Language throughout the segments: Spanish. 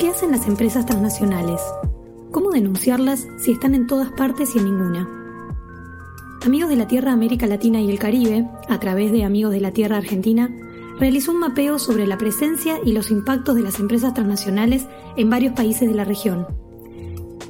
¿Qué hacen las empresas transnacionales? ¿Cómo denunciarlas si están en todas partes y en ninguna? Amigos de la Tierra América Latina y el Caribe, a través de Amigos de la Tierra Argentina, realizó un mapeo sobre la presencia y los impactos de las empresas transnacionales en varios países de la región.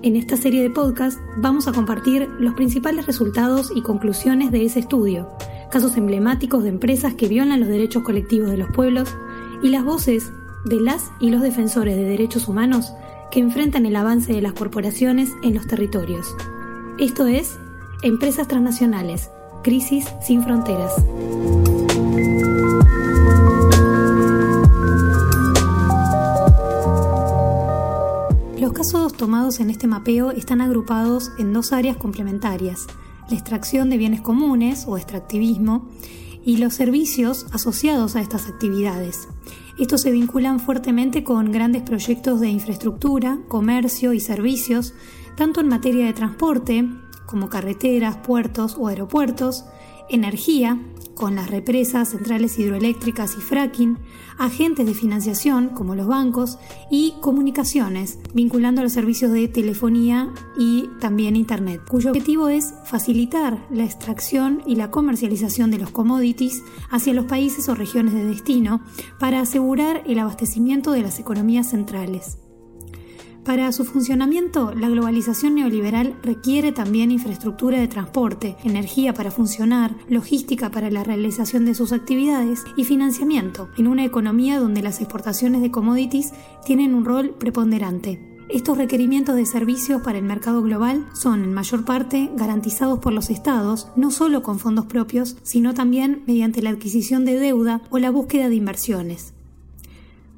En esta serie de podcast vamos a compartir los principales resultados y conclusiones de ese estudio, casos emblemáticos de empresas que violan los derechos colectivos de los pueblos y las voces de las y los defensores de derechos humanos que enfrentan el avance de las corporaciones en los territorios. Esto es Empresas Transnacionales, Crisis sin Fronteras. Los casos tomados en este mapeo están agrupados en dos áreas complementarias, la extracción de bienes comunes o extractivismo y los servicios asociados a estas actividades. Estos se vinculan fuertemente con grandes proyectos de infraestructura, comercio y servicios, tanto en materia de transporte, como carreteras, puertos o aeropuertos, energía, con las represas, centrales hidroeléctricas y fracking, agentes de financiación, como los bancos, y comunicaciones, vinculando los servicios de telefonía y también Internet, cuyo objetivo es facilitar la extracción y la comercialización de los commodities hacia los países o regiones de destino para asegurar el abastecimiento de las economías centrales. Para su funcionamiento, la globalización neoliberal requiere también infraestructura de transporte, energía para funcionar, logística para la realización de sus actividades y financiamiento, en una economía donde las exportaciones de commodities tienen un rol preponderante. Estos requerimientos de servicios para el mercado global son en mayor parte garantizados por los estados, no solo con fondos propios, sino también mediante la adquisición de deuda o la búsqueda de inversiones.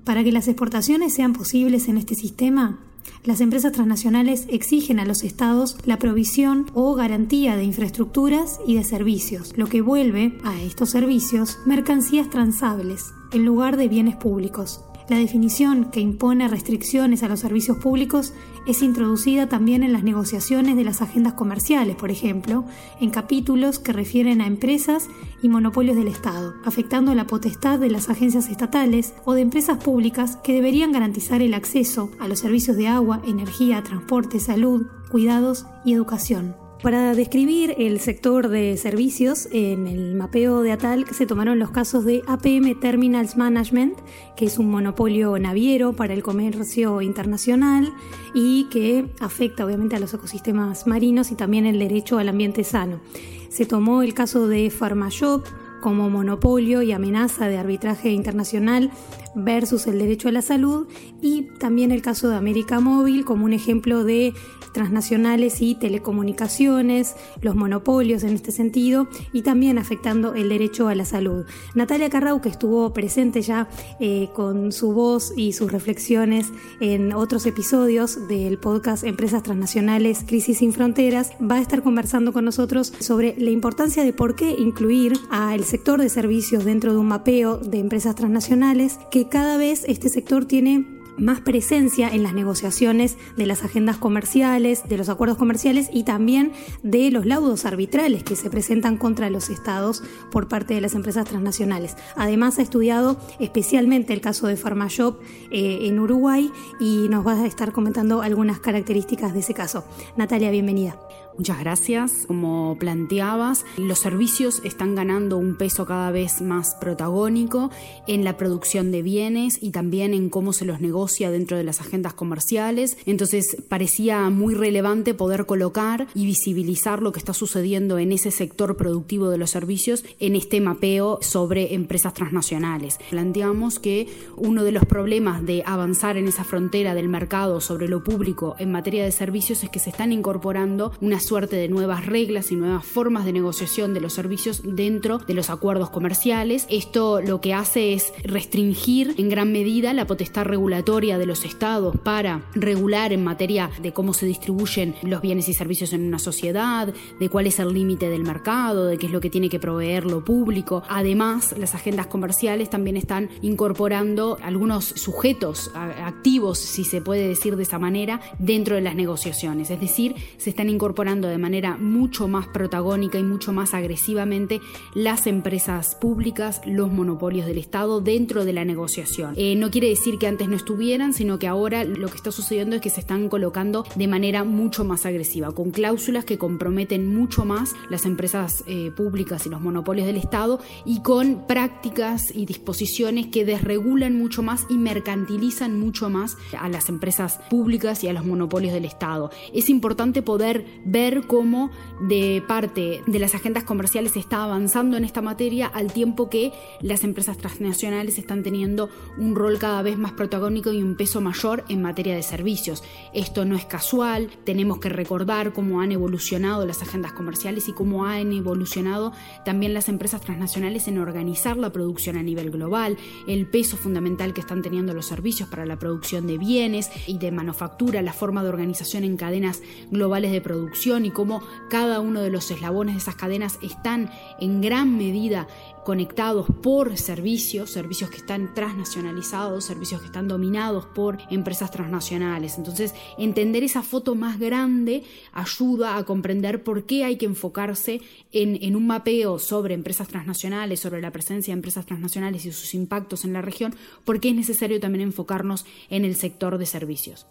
Para que las exportaciones sean posibles en este sistema, las empresas transnacionales exigen a los estados la provisión o garantía de infraestructuras y de servicios, lo que vuelve a estos servicios mercancías transables en lugar de bienes públicos. La definición que impone restricciones a los servicios públicos es introducida también en las negociaciones de las agendas comerciales, por ejemplo, en capítulos que refieren a empresas y monopolios del Estado, afectando la potestad de las agencias estatales o de empresas públicas que deberían garantizar el acceso a los servicios de agua, energía, transporte, salud, cuidados y educación. Para describir el sector de servicios, en el mapeo de ATAL se tomaron los casos de APM Terminals Management, que es un monopolio naviero para el comercio internacional y que afecta obviamente a los ecosistemas marinos y también el derecho al ambiente sano. Se tomó el caso de PharmaShop, como monopolio y amenaza de arbitraje internacional versus el derecho a la salud y también el caso de América Móvil como un ejemplo de transnacionales y telecomunicaciones, los monopolios en este sentido y también afectando el derecho a la salud. Natalia Carrau, que estuvo presente ya eh, con su voz y sus reflexiones en otros episodios del podcast Empresas Transnacionales, Crisis sin Fronteras, va a estar conversando con nosotros sobre la importancia de por qué incluir al sector de servicios dentro de un mapeo de empresas transnacionales, cada vez este sector tiene más presencia en las negociaciones de las agendas comerciales, de los acuerdos comerciales y también de los laudos arbitrales que se presentan contra los estados por parte de las empresas transnacionales. Además ha estudiado especialmente el caso de PharmaShop eh, en Uruguay y nos va a estar comentando algunas características de ese caso. Natalia, bienvenida. Muchas gracias. Como planteabas, los servicios están ganando un peso cada vez más protagónico en la producción de bienes y también en cómo se los negocia dentro de las agendas comerciales. Entonces parecía muy relevante poder colocar y visibilizar lo que está sucediendo en ese sector productivo de los servicios en este mapeo sobre empresas transnacionales. Planteamos que uno de los problemas de avanzar en esa frontera del mercado sobre lo público en materia de servicios es que se están incorporando una suerte de nuevas reglas y nuevas formas de negociación de los servicios dentro de los acuerdos comerciales. Esto lo que hace es restringir en gran medida la potestad regulatoria de los estados para regular en materia de cómo se distribuyen los bienes y servicios en una sociedad, de cuál es el límite del mercado, de qué es lo que tiene que proveer lo público. Además, las agendas comerciales también están incorporando algunos sujetos activos, si se puede decir de esa manera, dentro de las negociaciones. Es decir, se están incorporando de manera mucho más protagónica y mucho más agresivamente las empresas públicas, los monopolios del Estado dentro de la negociación. Eh, no quiere decir que antes no estuvieran, sino que ahora lo que está sucediendo es que se están colocando de manera mucho más agresiva, con cláusulas que comprometen mucho más las empresas eh, públicas y los monopolios del Estado y con prácticas y disposiciones que desregulan mucho más y mercantilizan mucho más a las empresas públicas y a los monopolios del Estado. Es importante poder ver cómo de parte de las agendas comerciales se está avanzando en esta materia al tiempo que las empresas transnacionales están teniendo un rol cada vez más protagónico y un peso mayor en materia de servicios. Esto no es casual, tenemos que recordar cómo han evolucionado las agendas comerciales y cómo han evolucionado también las empresas transnacionales en organizar la producción a nivel global, el peso fundamental que están teniendo los servicios para la producción de bienes y de manufactura, la forma de organización en cadenas globales de producción y cómo cada uno de los eslabones de esas cadenas están en gran medida conectados por servicios, servicios que están transnacionalizados, servicios que están dominados por empresas transnacionales. Entonces, entender esa foto más grande ayuda a comprender por qué hay que enfocarse en, en, un mapeo sobre empresas transnacionales, sobre la presencia de empresas transnacionales y sus impactos en la región, porque es necesario también enfocarnos en el sector de servicios.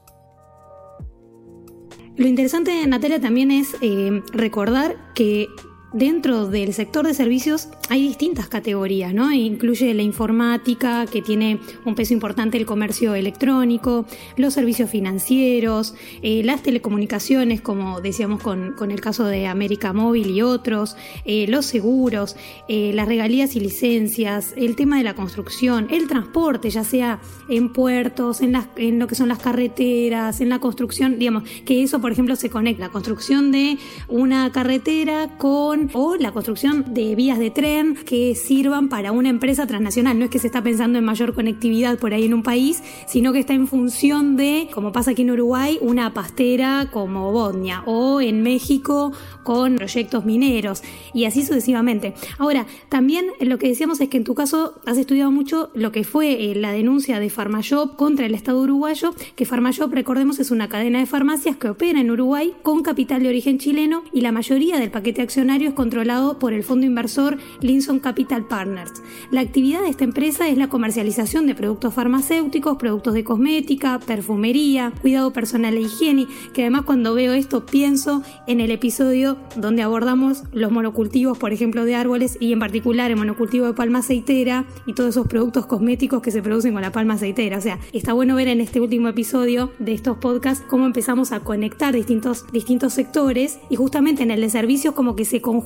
Lo interesante, Natalia, también es eh, recordar que Dentro del sector de servicios hay distintas categorías, ¿no? Incluye la informática, que tiene un peso importante el comercio electrónico, los servicios financieros, eh, las telecomunicaciones, como decíamos con, el caso de América Móvil y otros, eh, los seguros, eh, las regalías y licencias, el tema de la construcción, el transporte, ya sea en puertos, en, las, en lo que son las carreteras, en la construcción, digamos, que eso, por ejemplo, se conecta, la construcción de una carretera con o la construcción de vías de tren que sirvan para una empresa transnacional. No es que se está pensando en mayor conectividad por ahí en un país, sino que está en función de, como pasa aquí en Uruguay, una pastera como Bodnia o en México con proyectos mineros y así sucesivamente. Ahora, también lo que decíamos es que en tu caso has estudiado mucho lo que fue eh, la denuncia de Farmashop contra el Estado uruguayo, que Farmashop, recordemos, es una cadena de farmacias que opera en Uruguay con capital de origen chileno y la mayoría del paquete accionario controlado por el fondo inversor Linson Capital Partners. La actividad de esta empresa es la comercialización de productos farmacéuticos, productos de cosmética, perfumería, cuidado personal e higiene, que además cuando veo esto pienso en el episodio donde abordamos los monocultivos, por ejemplo, de árboles y en particular el monocultivo de palma aceitera y todos esos productos cosméticos que se producen con la palma aceitera. O sea, está bueno ver en este último episodio de estos podcasts cómo empezamos a conectar distintos, distintos sectores y justamente en el de servicios como que se conjuga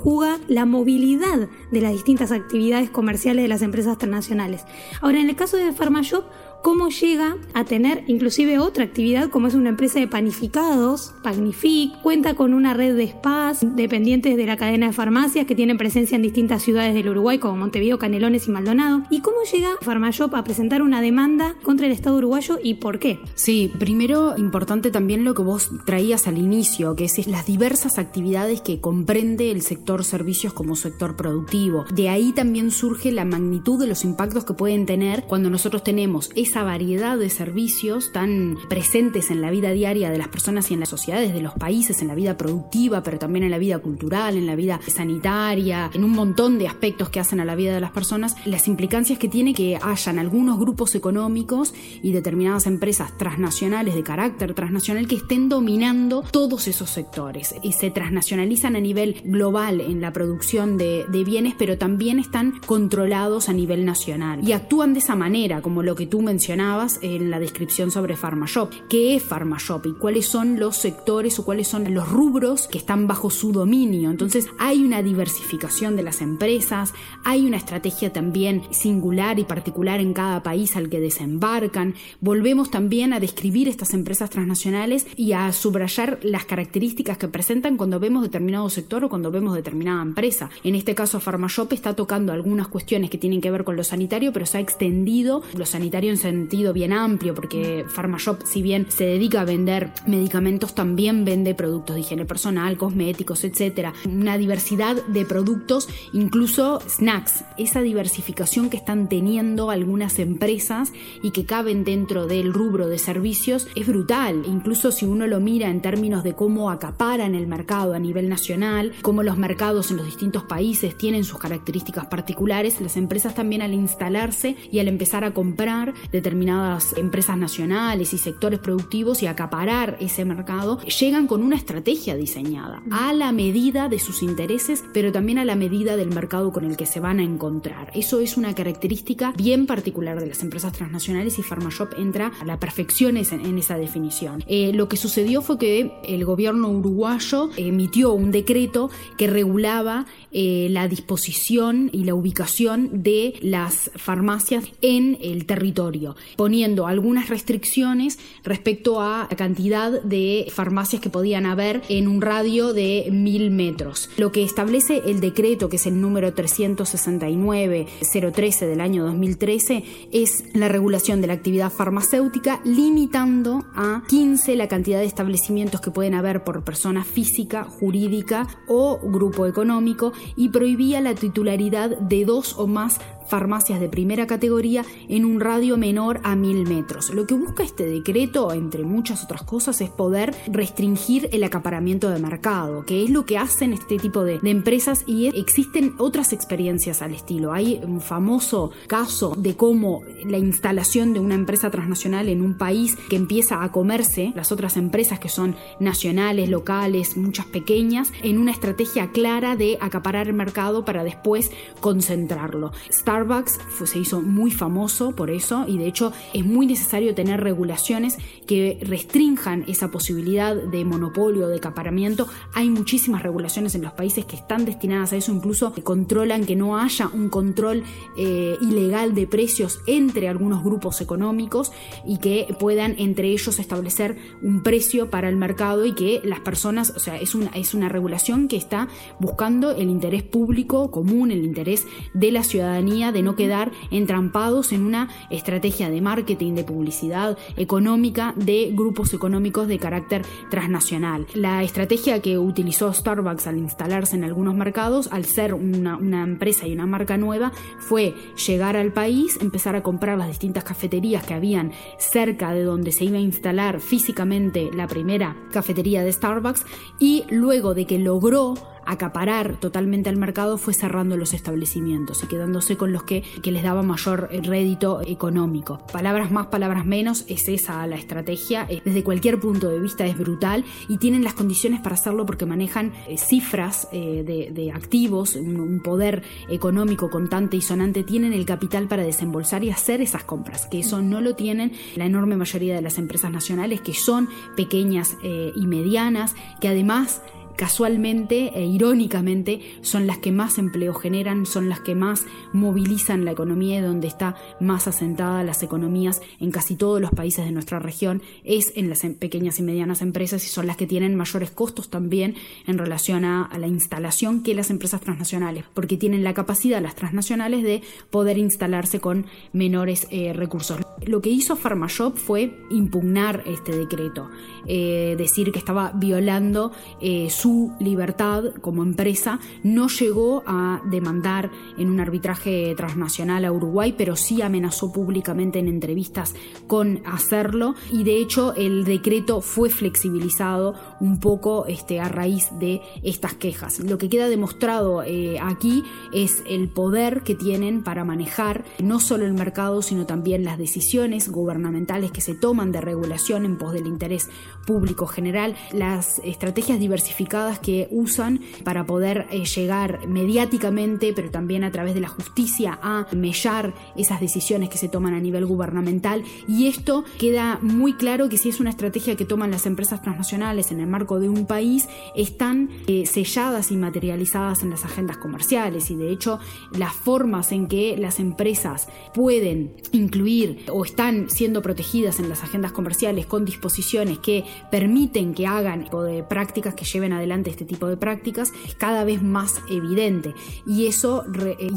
la movilidad de las distintas actividades comerciales de las empresas transnacionales. Ahora, en el caso de PharmaShop, cómo llega a tener inclusive otra actividad como es una empresa de panificados, Pagnific, cuenta con una red de spas dependientes de la cadena de farmacias que tienen presencia en distintas ciudades del Uruguay como Montevideo, Canelones y Maldonado. ¿Y cómo llega Farmashop a presentar una demanda contra el Estado uruguayo y por qué? Sí, primero importante también lo que vos traías al inicio, que es las diversas actividades que comprende el sector servicios como sector productivo. De ahí también surge la magnitud de los impactos que pueden tener cuando nosotros tenemos esa variedad de servicios tan presentes en la vida diaria de las personas y en las sociedades de los países, en la vida productiva, pero también en la vida cultural, en la vida sanitaria, en un montón de aspectos que hacen a la vida de las personas, las implicancias que tiene que hayan algunos grupos económicos y determinadas empresas transnacionales de carácter transnacional que estén dominando todos esos sectores y se transnacionalizan a nivel global en la producción de, de bienes, pero también están controlados a nivel nacional y actúan de esa manera, como lo que tú mencionaste mencionabas en la descripción sobre PharmaShop. ¿Qué es PharmaShop y cuáles son los sectores o cuáles son los rubros que están bajo su dominio? Entonces hay una diversificación de las empresas, hay una estrategia también singular y particular en cada país al que desembarcan. Volvemos también a describir estas empresas transnacionales y a subrayar las características que presentan cuando vemos determinado sector o cuando vemos determinada empresa. En este caso, PharmaShop está tocando algunas cuestiones que tienen que ver con lo sanitario, pero se ha extendido lo sanitario en sentido bien amplio, porque PharmaShop, si bien se dedica a vender medicamentos, también vende productos de higiene personal, cosméticos, etcétera. Una diversidad de productos, incluso snacks. Esa diversificación que están teniendo algunas empresas y que caben dentro del rubro de servicios es brutal. Incluso si uno lo mira en términos de cómo acaparan el mercado a nivel nacional, cómo los mercados en los distintos países tienen sus características particulares, las empresas también al instalarse y al empezar a comprar determinadas empresas nacionales y sectores productivos y acaparar ese mercado, llegan con una estrategia diseñada a la medida de sus intereses, pero también a la medida del mercado con el que se van a encontrar. Eso es una característica bien particular de las empresas transnacionales y PharmaShop entra a la perfección en esa definición. Eh, lo que sucedió fue que el gobierno uruguayo emitió un decreto que regulaba eh, la disposición y la ubicación de las farmacias en el territorio, poniendo algunas restricciones respecto a la cantidad de farmacias que podían haber en un radio de mil metros. Lo que establece el decreto, que es el número 369-013 del año 2013, es la regulación de la actividad farmacéutica, limitando a 15 la cantidad de establecimientos que pueden haber por persona física, jurídica o grupo económico y prohibía la titularidad de dos o más farmacias de primera categoría en un radio menor a mil metros. Lo que busca este decreto, entre muchas otras cosas, es poder restringir el acaparamiento de mercado, que es lo que hacen este tipo de, empresas y existen otras experiencias al estilo. Hay un famoso caso de cómo la instalación de una empresa transnacional en un país que empieza a comerse las otras empresas que son nacionales, locales, muchas pequeñas, en una estrategia clara de acaparar el mercado para después concentrarlo. Starbucks se hizo muy famoso por eso y de hecho es muy necesario tener regulaciones que restrinjan esa posibilidad de monopolio, de acaparamiento. Hay muchísimas regulaciones en los países que están destinadas a eso, incluso que controlan que no haya un control eh, ilegal de precios entre algunos grupos económicos y que puedan entre ellos establecer un precio para el mercado y que las personas, o sea, es una, es una regulación que está buscando el interés público común, el interés de la ciudadanía de no quedar entrampados en una estrategia de marketing, de publicidad económica de grupos económicos de carácter transnacional. La estrategia que utilizó Starbucks al instalarse en algunos mercados, al ser una, una empresa y una marca nueva, fue llegar al país, empezar a comprar las distintas cafeterías que habían cerca de donde se iba a instalar físicamente la primera cafetería de Starbucks y luego de que logró acaparar totalmente al mercado fue cerrando los establecimientos y quedándose con los que, que les daba mayor rédito económico. Palabras más, palabras menos, es esa la estrategia. Eh, desde cualquier punto de vista es brutal y tienen las condiciones para hacerlo porque manejan eh, cifras eh, de, activos, un, poder económico contante y sonante, tienen el capital para desembolsar y hacer esas compras, que eso no lo tienen la enorme mayoría de las empresas nacionales que son pequeñas y medianas, que además casualmente e irónicamente son las que más empleo generan, son las que más movilizan la economía y donde está más asentada las economías en casi todos los países de nuestra región es en las em, pequeñas y medianas empresas y son las que tienen mayores costos también en relación a, la instalación que las empresas transnacionales, porque tienen la capacidad las transnacionales de poder instalarse con menores eh, recursos. Lo que hizo PharmaShop fue impugnar este decreto, eh, decir que estaba violando eh, su su libertad como empresa, no llegó a demandar en un arbitraje transnacional a Uruguay, pero sí amenazó públicamente en entrevistas con hacerlo y de hecho el decreto fue flexibilizado un poco este, a raíz de estas quejas. Lo que queda demostrado eh, aquí es el poder que tienen para manejar no solo el mercado, sino también las decisiones gubernamentales que se toman de regulación en pos del interés público general, las estrategias diversificadas que usan para poder eh, llegar mediáticamente, pero también a través de la justicia, a mellar esas decisiones que se toman a nivel gubernamental. Y esto queda muy claro que si es una estrategia que toman las empresas transnacionales en el marco de un país, están eh, selladas y materializadas en las agendas comerciales. Y de hecho, las formas en que las empresas pueden incluir o están siendo protegidas en las agendas comerciales con disposiciones que permiten que hagan de prácticas que lleven a adelante este tipo de prácticas, cada vez más evidente. Y eso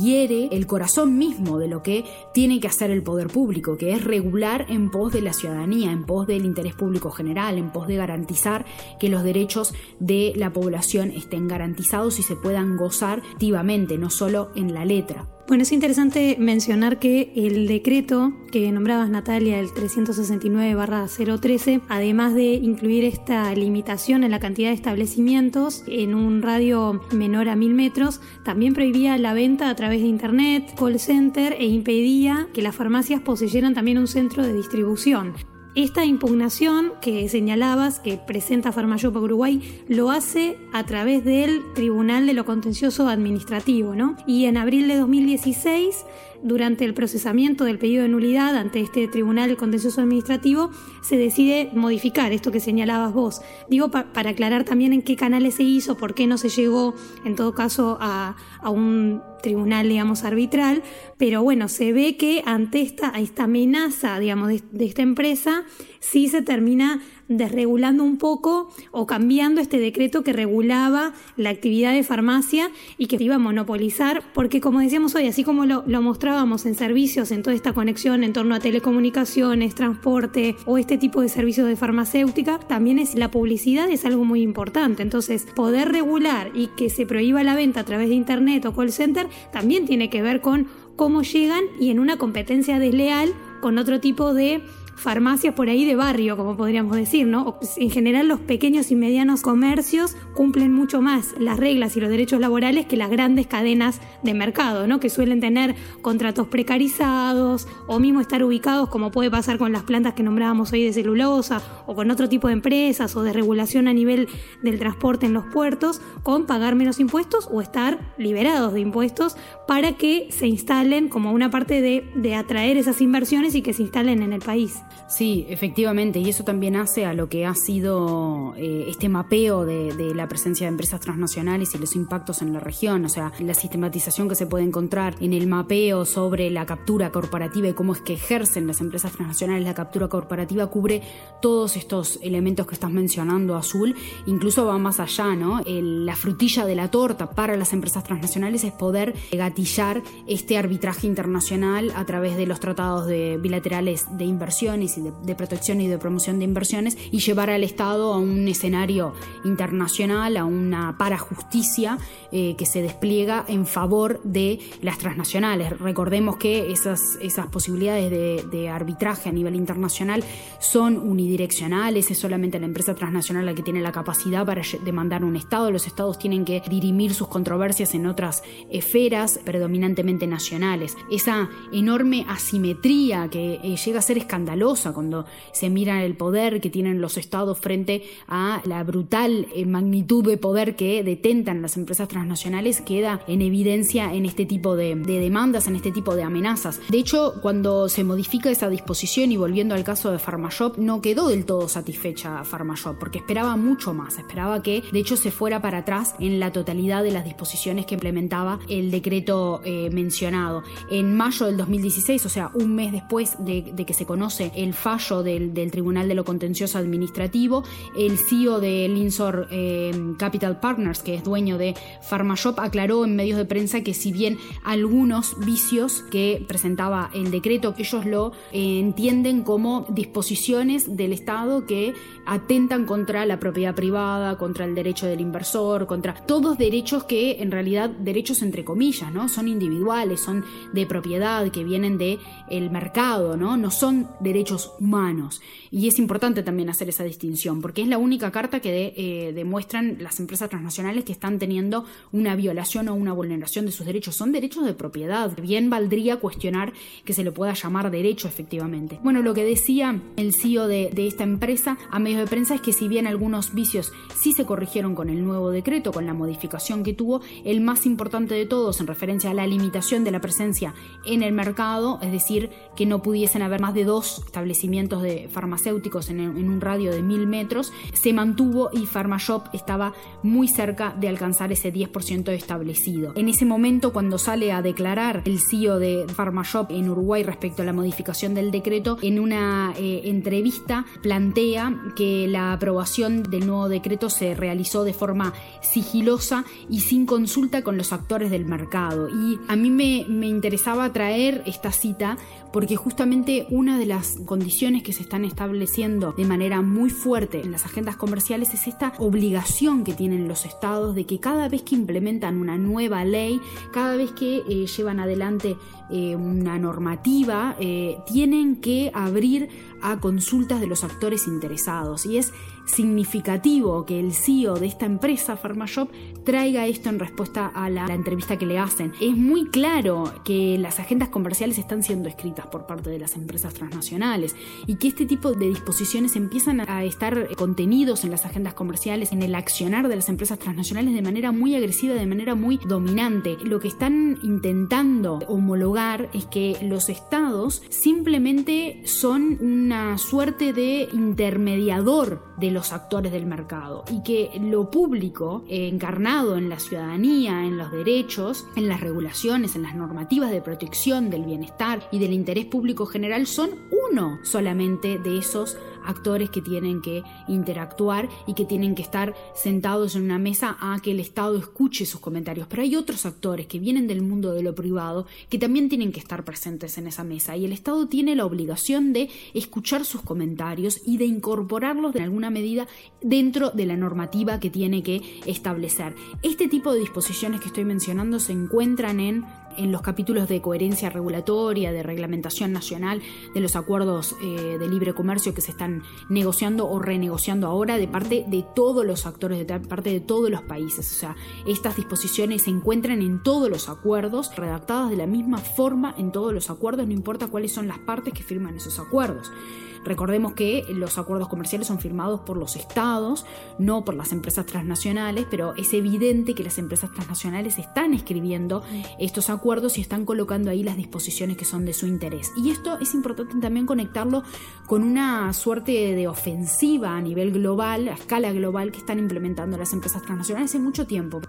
hiere el corazón mismo de lo que tiene que hacer el poder público, que es regular en pos de la ciudadanía, en pos del interés público general, en pos de garantizar que los derechos de la población estén garantizados y se puedan gozar activamente, no solo en la letra. Bueno, es interesante mencionar que el decreto que nombrabas, Natalia, el 369-013, además de incluir esta limitación en la cantidad de establecimientos en un radio menor a mil metros, también prohibía la venta a través de Internet, call center e impedía que las farmacias poseyeran también un centro de distribución. Esta impugnación que señalabas que presenta Farmashop Uruguay lo hace a través del Tribunal de lo Contencioso Administrativo, ¿no? Y en abril de 2016 durante el procesamiento del pedido de nulidad ante este Tribunal Contencioso Administrativo se decide modificar esto que señalabas vos. Digo, para aclarar también en qué canales se hizo, por qué no se llegó, en todo caso, a, un tribunal, digamos, arbitral, pero bueno, se ve que ante esta, esta amenaza, digamos, de esta empresa, sí se termina desregulando un poco o cambiando este decreto que regulaba la actividad de farmacia y que iba a monopolizar, porque como decíamos hoy, así como lo, mostrábamos en servicios, en toda esta conexión en torno a telecomunicaciones, transporte o este tipo de servicios de farmacéutica, también es la publicidad es algo muy importante. Entonces, poder regular y que se prohíba la venta a través de internet o call center también tiene que ver con cómo llegan y en una competencia desleal con otro tipo de farmacias por ahí de barrio, como podríamos decir, ¿no? En general los pequeños y medianos comercios cumplen mucho más las reglas y los derechos laborales que las grandes cadenas de mercado, ¿no? Que suelen tener contratos precarizados o mismo estar ubicados como puede pasar con las plantas que nombrábamos hoy de celulosa o con otro tipo de empresas o de regulación a nivel del transporte en los puertos, con pagar menos impuestos o estar liberados de impuestos para que se instalen como una parte de, de atraer esas inversiones y que se instalen en el país. Sí, efectivamente, y eso también hace a lo que ha sido eh, este mapeo de, la presencia de empresas transnacionales y los impactos en la región, o sea, la sistematización que se puede encontrar en el mapeo sobre la captura corporativa y cómo es que ejercen las empresas transnacionales la captura corporativa cubre todos estos elementos que estás mencionando, Azul, incluso va más allá, ¿no? la frutilla de la torta para las empresas transnacionales es poder gatillar este arbitraje internacional a través de los tratados de bilaterales de inversión y de, protección y de promoción de inversiones y llevar al Estado a un escenario internacional, a una parajusticia eh, que se despliega en favor de las transnacionales. Recordemos que esas, esas posibilidades de, arbitraje a nivel internacional son unidireccionales, es solamente la empresa transnacional la que tiene la capacidad para demandar un Estado, los Estados tienen que dirimir sus controversias en otras esferas predominantemente nacionales. Esa enorme asimetría que eh, llega a ser escandalosa cuando se mira el poder que tienen los estados frente a la brutal eh, magnitud de poder que detentan las empresas transnacionales queda en evidencia en este tipo de, demandas, en este tipo de amenazas. De hecho, cuando se modifica esa disposición y volviendo al caso de Pharmashop, no quedó del todo satisfecha Pharmashop porque esperaba mucho más, esperaba que de hecho se fuera para atrás en la totalidad de las disposiciones que implementaba el decreto eh, mencionado. En mayo del 2016, o sea, un mes después de, de que se conoce el fallo del, Tribunal de lo Contencioso Administrativo, el CEO de Linsor eh, Capital Partners, que es dueño de PharmaShop, aclaró en medios de prensa que si bien algunos vicios que presentaba el decreto, ellos lo eh, entienden como disposiciones del Estado que atentan contra la propiedad privada, contra el derecho del inversor, contra todos derechos que en realidad derechos entre comillas, ¿no? Son individuales, son de propiedad, que vienen de el mercado, ¿no? No son derechos humanos. Y es importante también hacer esa distinción, porque es la única carta que eh, demuestran las empresas transnacionales que están teniendo una violación o una vulneración de sus derechos. Son derechos de propiedad. Bien valdría cuestionar que se lo pueda llamar derecho efectivamente. Bueno, lo que decía el CEO de, de esta empresa a medios de prensa es que si bien algunos vicios sí se corrigieron con el nuevo decreto, con la modificación que tuvo, el más importante de todos en referencia a la limitación de la presencia en el mercado, es decir, que no pudiesen haber más de dos establecimientos de farmacéuticos en, un radio de mil metros, se mantuvo y PharmaShop estaba muy cerca de alcanzar ese 10% establecido. En ese momento, cuando sale a declarar el CEO de PharmaShop en Uruguay respecto a la modificación del decreto, en una eh, entrevista plantea que la aprobación del nuevo decreto se realizó de forma sigilosa y sin consulta con los actores del mercado. Y a mí me, me interesaba traer esta cita porque justamente una de las condiciones que se están estableciendo de manera muy fuerte en las agendas comerciales es esta obligación que tienen los estados de que cada vez que implementan una nueva ley, cada vez que eh, llevan adelante eh, una normativa, eh, tienen que abrir a consultas de los actores interesados. Y es significativo que el CEO de esta empresa, PharmaShop, traiga esto en respuesta a la, entrevista que le hacen. Es muy claro que las agendas comerciales están siendo escritas por parte de las empresas transnacionales y que este tipo de disposiciones empiezan a estar contenidos en las agendas comerciales, en el accionar de las empresas transnacionales de manera muy agresiva, de manera muy dominante. Lo que están intentando homologar es que los estados simplemente son una suerte de intermediador de los actores del mercado y que lo público, encarnado en la ciudadanía, en los derechos, en las regulaciones, en las normativas de protección del bienestar y del interés público general, son uno solamente de esos actores que tienen que interactuar y que tienen que estar sentados en una mesa a que el Estado escuche sus comentarios. Pero hay otros actores que vienen del mundo de lo privado que también tienen que estar presentes en esa mesa y el Estado tiene la obligación de escuchar sus comentarios y de incorporarlos de alguna medida dentro de la normativa que tiene que establecer. Este tipo de disposiciones que estoy mencionando se encuentran en en los capítulos de coherencia regulatoria, de reglamentación nacional, de los acuerdos eh, de libre comercio que se están negociando o renegociando ahora de parte de todos los actores, de parte de todos los países. O sea, estas disposiciones se encuentran en todos los acuerdos, redactadas de la misma forma en todos los acuerdos, no importa cuáles son las partes que firman esos acuerdos. Recordemos que los acuerdos comerciales son firmados por los estados, no por las empresas transnacionales, pero es evidente que las empresas transnacionales están escribiendo estos acuerdos y están colocando ahí las disposiciones que son de su interés. Y esto es importante también conectarlo con una suerte de ofensiva a nivel global, a escala global, que están implementando las empresas transnacionales hace mucho tiempo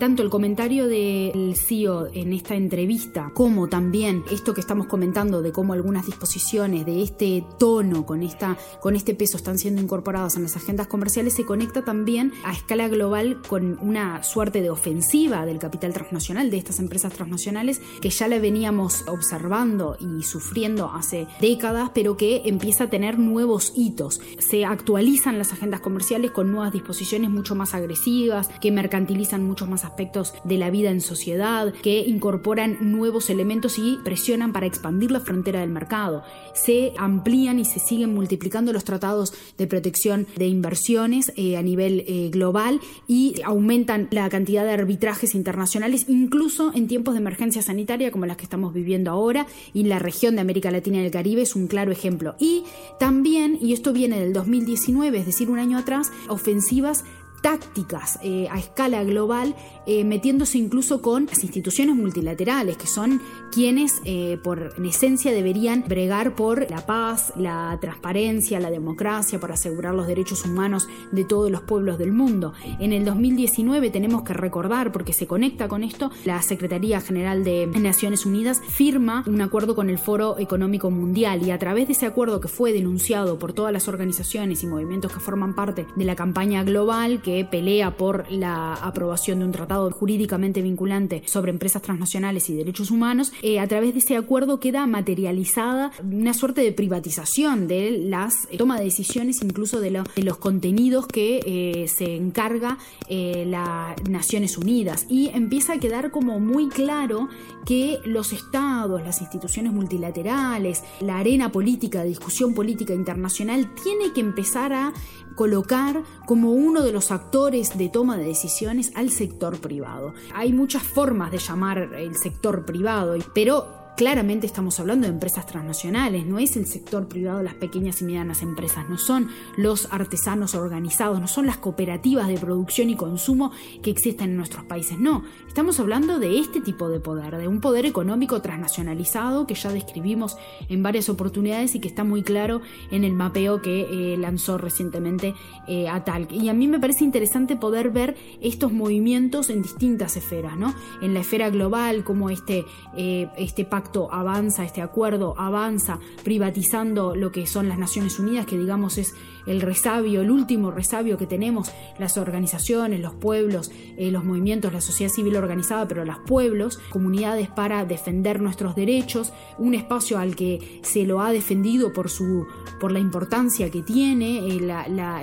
tanto el comentario del CEO en esta entrevista como también esto que estamos comentando de cómo algunas disposiciones de este tono con, esta, con este peso están siendo incorporadas en las agendas comerciales se conecta también a escala global con una suerte de ofensiva del capital transnacional de estas empresas transnacionales que ya la veníamos observando y sufriendo hace décadas pero que empieza a tener nuevos hitos. Se actualizan las agendas comerciales con nuevas disposiciones mucho más agresivas que mercantilizan mucho más aspectos de la vida en sociedad, que incorporan nuevos elementos y presionan para expandir la frontera del mercado. Se amplían y se siguen multiplicando los tratados de protección de inversiones eh, a nivel eh, global y aumentan la cantidad de arbitrajes internacionales, incluso en tiempos de emergencia sanitaria como las que estamos viviendo ahora, y la región de América Latina y el Caribe es un claro ejemplo. Y también, y esto viene del 2019, es decir, un año atrás, ofensivas tácticas eh, a escala global, eh, metiéndose incluso con las instituciones multilaterales, que son quienes eh, por en esencia deberían bregar por la paz, la transparencia, la democracia, por asegurar los derechos humanos de todos los pueblos del mundo. En el 2019 tenemos que recordar, porque se conecta con esto, la Secretaría General de Naciones Unidas firma un acuerdo con el Foro Económico Mundial y a través de ese acuerdo que fue denunciado por todas las organizaciones y movimientos que forman parte de la campaña global, que pelea por la aprobación de un tratado jurídicamente vinculante sobre empresas transnacionales y derechos humanos, eh, a través de ese acuerdo queda materializada una suerte de privatización de las eh, toma de decisiones, incluso de, los contenidos que eh, se encarga las Naciones Unidas. Y empieza a quedar como muy claro que los estados, las instituciones multilaterales, la arena política, de discusión política internacional, tiene que empezar a colocar como uno de los actores de toma de decisiones al sector privado. Hay muchas formas de llamar el sector privado, pero claramente estamos hablando de empresas transnacionales, no es el sector privado, las pequeñas y medianas empresas, no son los artesanos organizados, no son las cooperativas de producción y consumo que existen en nuestros países, no, estamos hablando de este tipo de poder, de un poder económico transnacionalizado que ya describimos en varias oportunidades y que está muy claro en el mapeo que eh, lanzó recientemente eh, Atalc. Y a mí me parece interesante poder ver estos movimientos en distintas esferas, ¿no? En la esfera global, como este, eh, este pacto avanza, este acuerdo avanza, privatizando lo que son las Naciones Unidas, que digamos es el resabio, el último resabio que tenemos, las organizaciones, los pueblos, eh, los movimientos, la sociedad civil organizada, pero los pueblos, comunidades para defender nuestros derechos, un espacio al que se lo ha defendido por, su, por la importancia que tiene, eh,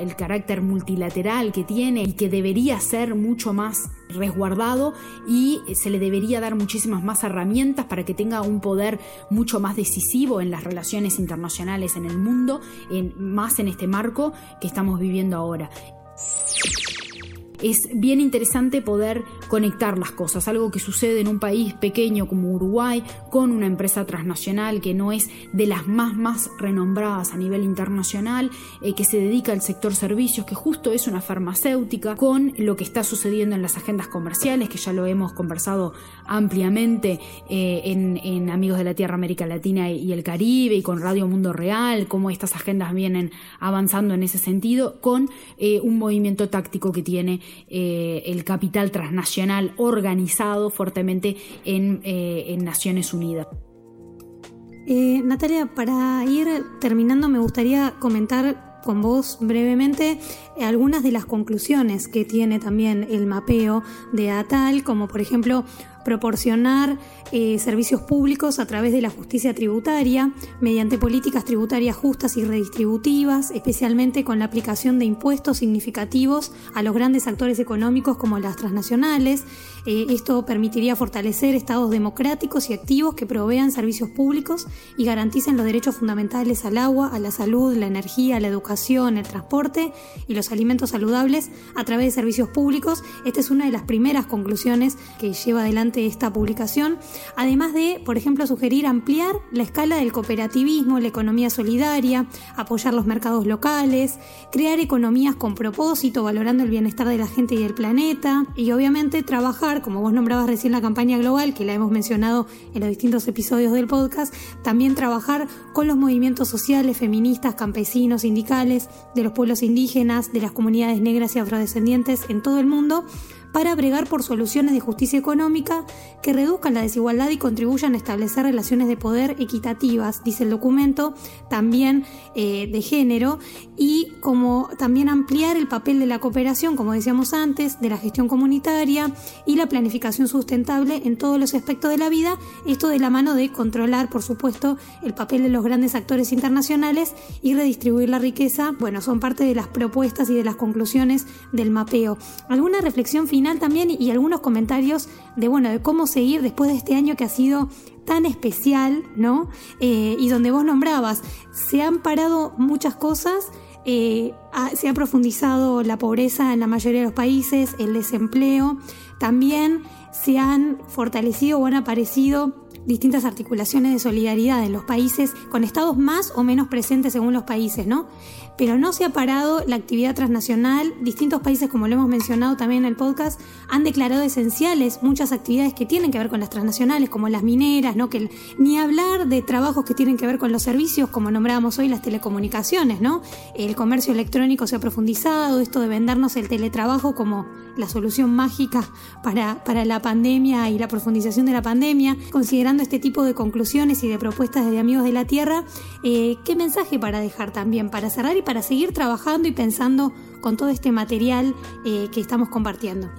el carácter multilateral que tiene y que debería ser mucho más resguardado y se le debería dar muchísimas más herramientas para que tenga un poder mucho más decisivo en las relaciones internacionales en el mundo, más en este marco que estamos viviendo ahora. Es bien interesante poder conectar las cosas, algo que sucede en un país pequeño como Uruguay con una empresa transnacional que no es de las más más renombradas a nivel internacional, eh, que se dedica al sector servicios, que justo es una farmacéutica, con lo que está sucediendo en las agendas comerciales, que ya lo hemos conversado ampliamente eh, en, Amigos de la Tierra América Latina y el Caribe y con Radio Mundo Real, cómo estas agendas vienen avanzando en ese sentido, con eh, un movimiento táctico que tiene el capital transnacional organizado fuertemente en, eh, Naciones Unidas. Eh, Natalia, para ir terminando me gustaría comentar con vos brevemente algunas de las conclusiones que tiene también el mapeo de ATAL, como por ejemplo proporcionar eh, servicios públicos a través de la justicia tributaria, mediante políticas tributarias justas y redistributivas, especialmente con la aplicación de impuestos significativos a los grandes actores económicos como las transnacionales. Eh, esto permitiría fortalecer estados democráticos y activos que provean servicios públicos y garanticen los derechos fundamentales al agua, a la salud, la energía, la educación, el transporte y los alimentos saludables a través de servicios públicos. Esta es una de las primeras conclusiones que lleva adelante esta publicación, además de, por ejemplo, sugerir ampliar la escala del cooperativismo, la economía solidaria, apoyar los mercados locales, crear economías con propósito, valorando el bienestar de la gente y del planeta, y obviamente trabajar, como vos nombrabas recién la campaña global, que la hemos mencionado en los distintos episodios del podcast, también trabajar con los movimientos sociales, feministas, campesinos, sindicales, de los pueblos indígenas, de las comunidades negras y afrodescendientes en todo el mundo, para bregar por soluciones de justicia económica que reduzcan la desigualdad y contribuyan a establecer relaciones de poder equitativas, dice el documento, también eh, de género, y como también ampliar el papel de la cooperación, como decíamos antes, de la gestión comunitaria y la planificación sustentable en todos los aspectos de la vida, esto de la mano de controlar, por supuesto, el papel de los grandes actores internacionales y redistribuir la riqueza, bueno, son parte de las propuestas y de las conclusiones del mapeo. ¿Alguna reflexión final también y algunos comentarios de, bueno, de cómo seguir después de este año que ha sido tan especial, ¿no? Eh, y donde vos nombrabas, se han parado muchas cosas, eh, se ha profundizado la pobreza en la mayoría de los países, el desempleo, también se han fortalecido o han aparecido distintas articulaciones de solidaridad en los países con estados más o menos presentes según los países, ¿no? Pero no se ha parado la actividad transnacional. Distintos países, como lo hemos mencionado también en el podcast, han declarado esenciales muchas actividades que tienen que ver con las transnacionales, como las mineras, ¿no? Que ni hablar de trabajos que tienen que ver con los servicios, como nombrábamos hoy las telecomunicaciones, ¿no? El comercio electrónico se ha profundizado, esto de vendernos el teletrabajo como la solución mágica para, para la pandemia y la profundización de la pandemia, considerando este tipo de conclusiones y de propuestas de Amigos de la Tierra, eh, ¿qué mensaje para dejar también, para cerrar y para seguir trabajando y pensando con todo este material eh, que estamos compartiendo.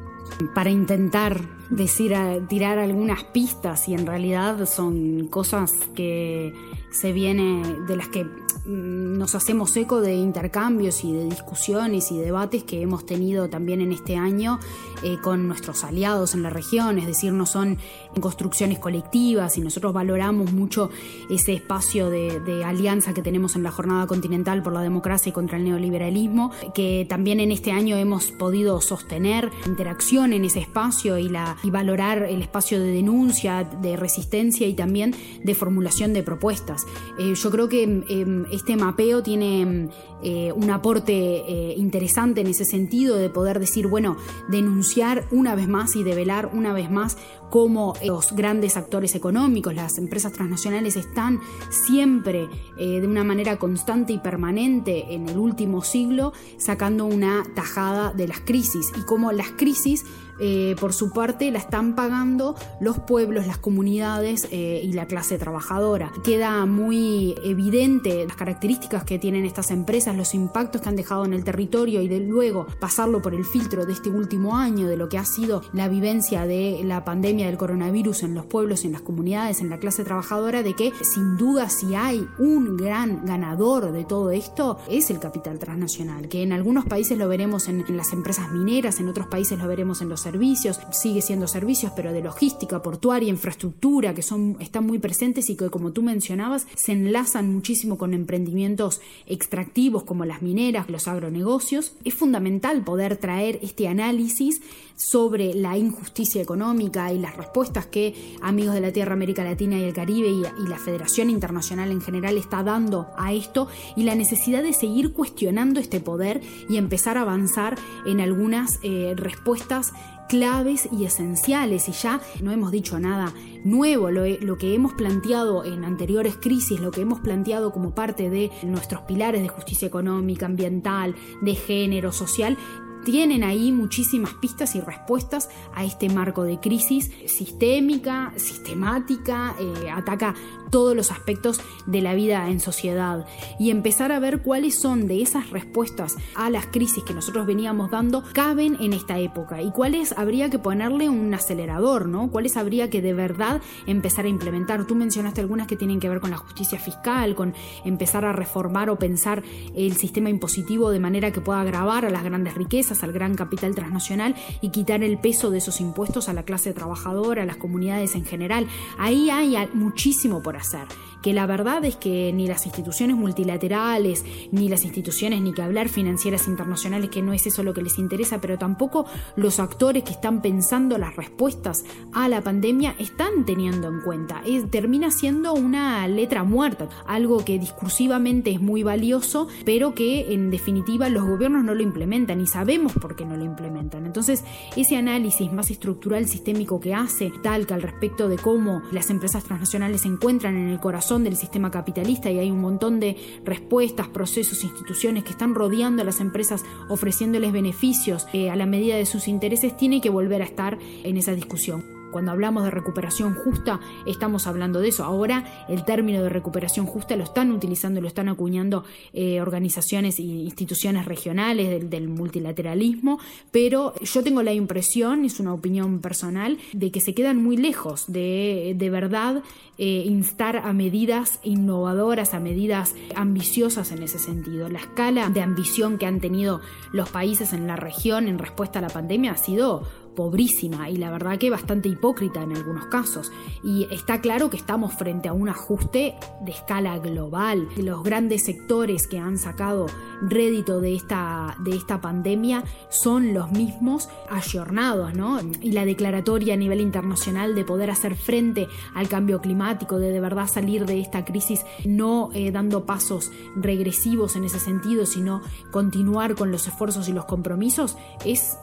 Para intentar decir, tirar algunas pistas y en realidad son cosas que se viene, de las que mm, nos hacemos eco de intercambios y de discusiones y debates que hemos tenido también en este año eh, con nuestros aliados en la región, es decir, no son construcciones colectivas y nosotros valoramos mucho ese espacio de, de, alianza que tenemos en la Jornada Continental por la Democracia y contra el Neoliberalismo, que también en este año hemos podido sostener interacción en ese espacio y, la, y valorar el espacio de denuncia, de resistencia y también de formulación de propuestas. Eh, yo creo que em, este mapeo tiene em, eh, un aporte eh, interesante en ese sentido de poder decir, bueno, denunciar una vez más y develar una vez más cómo los grandes actores económicos, las empresas transnacionales están siempre de una manera constante y permanente en el último siglo sacando una tajada de las crisis y cómo las crisis eh, por su parte la están pagando los pueblos, las comunidades eh, y la clase trabajadora. Queda muy evidente las características que tienen estas empresas, los impactos que han dejado en el territorio y de luego pasarlo por el filtro de este último año, de lo que ha sido la vivencia de la pandemia del coronavirus en los pueblos, en las comunidades, en la clase trabajadora, de que sin duda si hay un gran ganador de todo esto es el capital transnacional, que en algunos países lo veremos en, en las empresas mineras, en otros países lo veremos en los servicios, sigue siendo servicios, pero de logística, portuaria, infraestructura, que son, están muy presentes y que, como tú mencionabas, se enlazan muchísimo con emprendimientos extractivos como las mineras, los agronegocios. Es fundamental poder traer este análisis sobre la injusticia económica y las respuestas que Amigos de la Tierra, América Latina y el Caribe y, la Federación Internacional en general está dando a esto y la necesidad de seguir cuestionando este poder y empezar a avanzar en algunas eh, respuestas claves y esenciales. Y ya no hemos dicho nada nuevo, lo, lo, que hemos planteado en anteriores crisis, lo que hemos planteado como parte de nuestros pilares de justicia económica, ambiental, de género, social, tienen ahí muchísimas pistas y respuestas a este marco de crisis sistémica, sistemática, eh, ataca todos los aspectos de la vida en sociedad y empezar a ver cuáles son de esas respuestas a las crisis que nosotros veníamos dando caben en esta época y cuáles habría que ponerle un acelerador, ¿no? Cuáles habría que de verdad empezar a implementar. Tú mencionaste algunas que tienen que ver con la justicia fiscal, con empezar a reformar o pensar el sistema impositivo de manera que pueda agravar a las grandes riquezas, al gran capital transnacional y quitar el peso de esos impuestos a la clase trabajadora, a las comunidades en general. Ahí hay muchísimo por hacer. Que la verdad es que ni las instituciones multilaterales, ni las instituciones, ni que hablar financieras internacionales, que no es eso lo que les interesa, pero tampoco los actores que están pensando las respuestas a la pandemia están teniendo en cuenta. termina siendo una letra muerta, algo que discursivamente es muy valioso, pero que en definitiva los gobiernos no lo implementan y sabemos por qué no lo implementan. Entonces, ese análisis más estructural sistémico que hace Talca al respecto de cómo las empresas transnacionales se encuentran en el corazón del sistema capitalista y hay un montón de respuestas, procesos, instituciones que están rodeando a las empresas ofreciéndoles beneficios eh, a la medida de sus intereses, tiene que volver a estar en esa discusión. Cuando hablamos de recuperación justa, estamos hablando de eso. Ahora el término de recuperación justa lo están utilizando, lo están acuñando eh, organizaciones e instituciones regionales del, multilateralismo, pero yo tengo la impresión, es una opinión personal, de que se quedan muy lejos de, de verdad eh, instar a medidas innovadoras, a medidas ambiciosas en ese sentido. La escala de ambición que han tenido los países en la región en respuesta a la pandemia ha sido pobrísima y la verdad que bastante hipócrita en algunos casos. Y está claro que estamos frente a un ajuste de escala global. Los grandes sectores que han sacado rédito de esta, de esta pandemia son los mismos ayornados, ¿no? Y la declaratoria a nivel internacional de poder hacer frente al cambio climático, de de verdad salir de esta crisis no eh, dando pasos regresivos en ese sentido, sino continuar con los esfuerzos y los compromisos, es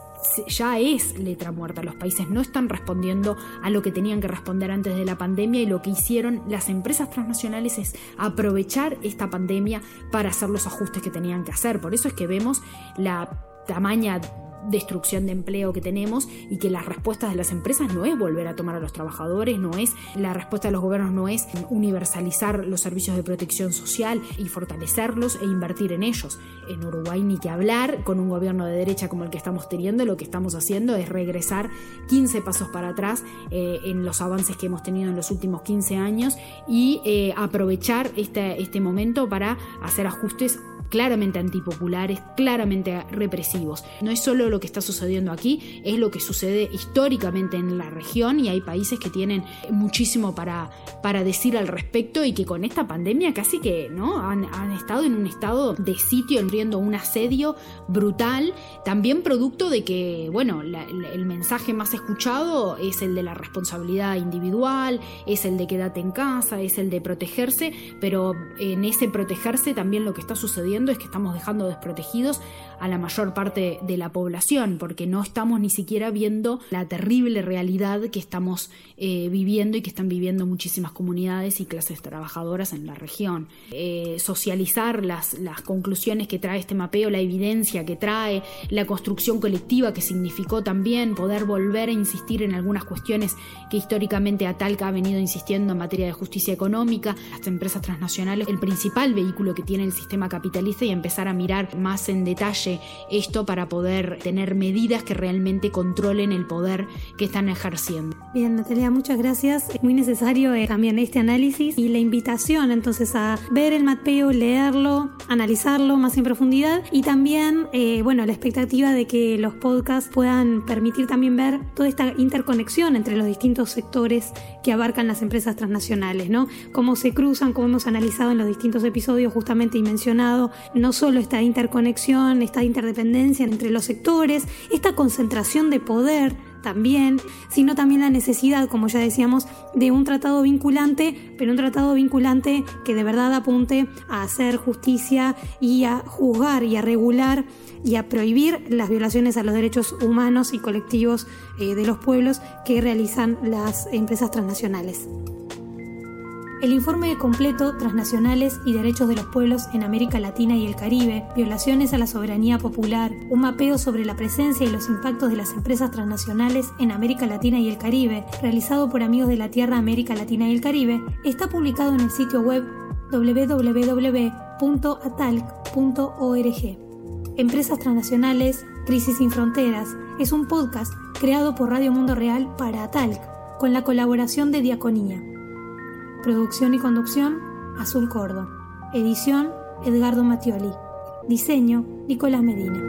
ya es letra muerta. Los países no están respondiendo a lo que tenían que responder antes de la pandemia y lo que hicieron las empresas transnacionales es aprovechar esta pandemia para hacer los ajustes que tenían que hacer. Por eso es que vemos la tamaña destrucción de empleo que tenemos y que las respuestas de las empresas no es volver a tomar a los trabajadores, no es la respuesta de los gobiernos no es universalizar los servicios de protección social y fortalecerlos e invertir en ellos. En Uruguay ni que hablar, con un gobierno de derecha como el que estamos teniendo, lo que estamos haciendo es regresar 15 pasos para atrás eh, en los avances que hemos tenido en los últimos 15 años y eh, aprovechar este, este momento para hacer ajustes claramente antipopulares, claramente represivos. No es solo lo que está sucediendo aquí, es lo que sucede históricamente en la región y hay países que tienen muchísimo para, para decir al respecto y que con esta pandemia casi que ¿no? han, estado en un estado de sitio, enriendo un asedio brutal, también producto de que, bueno, el mensaje más escuchado es el de la responsabilidad individual, es el de quédate en casa, es el de protegerse, pero en ese protegerse también lo que está sucediendo es que estamos dejando desprotegidos a la mayor parte de la población, porque no estamos ni siquiera viendo la terrible realidad que estamos eh, viviendo y que están viviendo muchísimas comunidades y clases trabajadoras en la región. Eh, socializar las, las conclusiones que trae este mapeo, la evidencia que trae, la construcción colectiva que significó también poder volver a insistir en algunas cuestiones que históricamente Atalca ha venido insistiendo en materia de justicia económica, las empresas transnacionales, el principal vehículo que tiene el sistema capitalista y empezar a mirar más en detalle esto para poder tener medidas que realmente controlen el poder que están ejerciendo. Bien, Natalia, muchas gracias. Es muy necesario eh, también este análisis y la invitación entonces a ver el mapeo, leerlo, analizarlo más en profundidad y también, eh, bueno, la expectativa de que los podcasts puedan permitir también ver toda esta interconexión entre los distintos sectores que abarcan las empresas transnacionales, ¿no? Cómo se cruzan, como hemos analizado en los distintos episodios justamente y mencionado, no solo esta interconexión, esta interdependencia entre los sectores, esta concentración de poder también, sino también la necesidad, como ya decíamos, de un tratado vinculante, pero un tratado vinculante que de verdad apunte a hacer justicia y a juzgar y a regular y a prohibir las violaciones a los derechos humanos y colectivos eh, de los pueblos que realizan las empresas transnacionales. El informe completo Transnacionales y Derechos de los Pueblos en América Latina y el Caribe, Violaciones a la Soberanía Popular, un mapeo sobre la presencia y los impactos de las empresas transnacionales en América Latina y el Caribe, realizado por Amigos de la Tierra América Latina y el Caribe, está publicado en el sitio web www.atalc.org. Empresas Transnacionales, Crisis sin Fronteras, es un podcast creado por Radio Mundo Real para Atalc, con la colaboración de Diaconía. Producción y conducción, Azul Cordo. Edición, Edgardo Mattioli. Diseño, Nicolás Medina.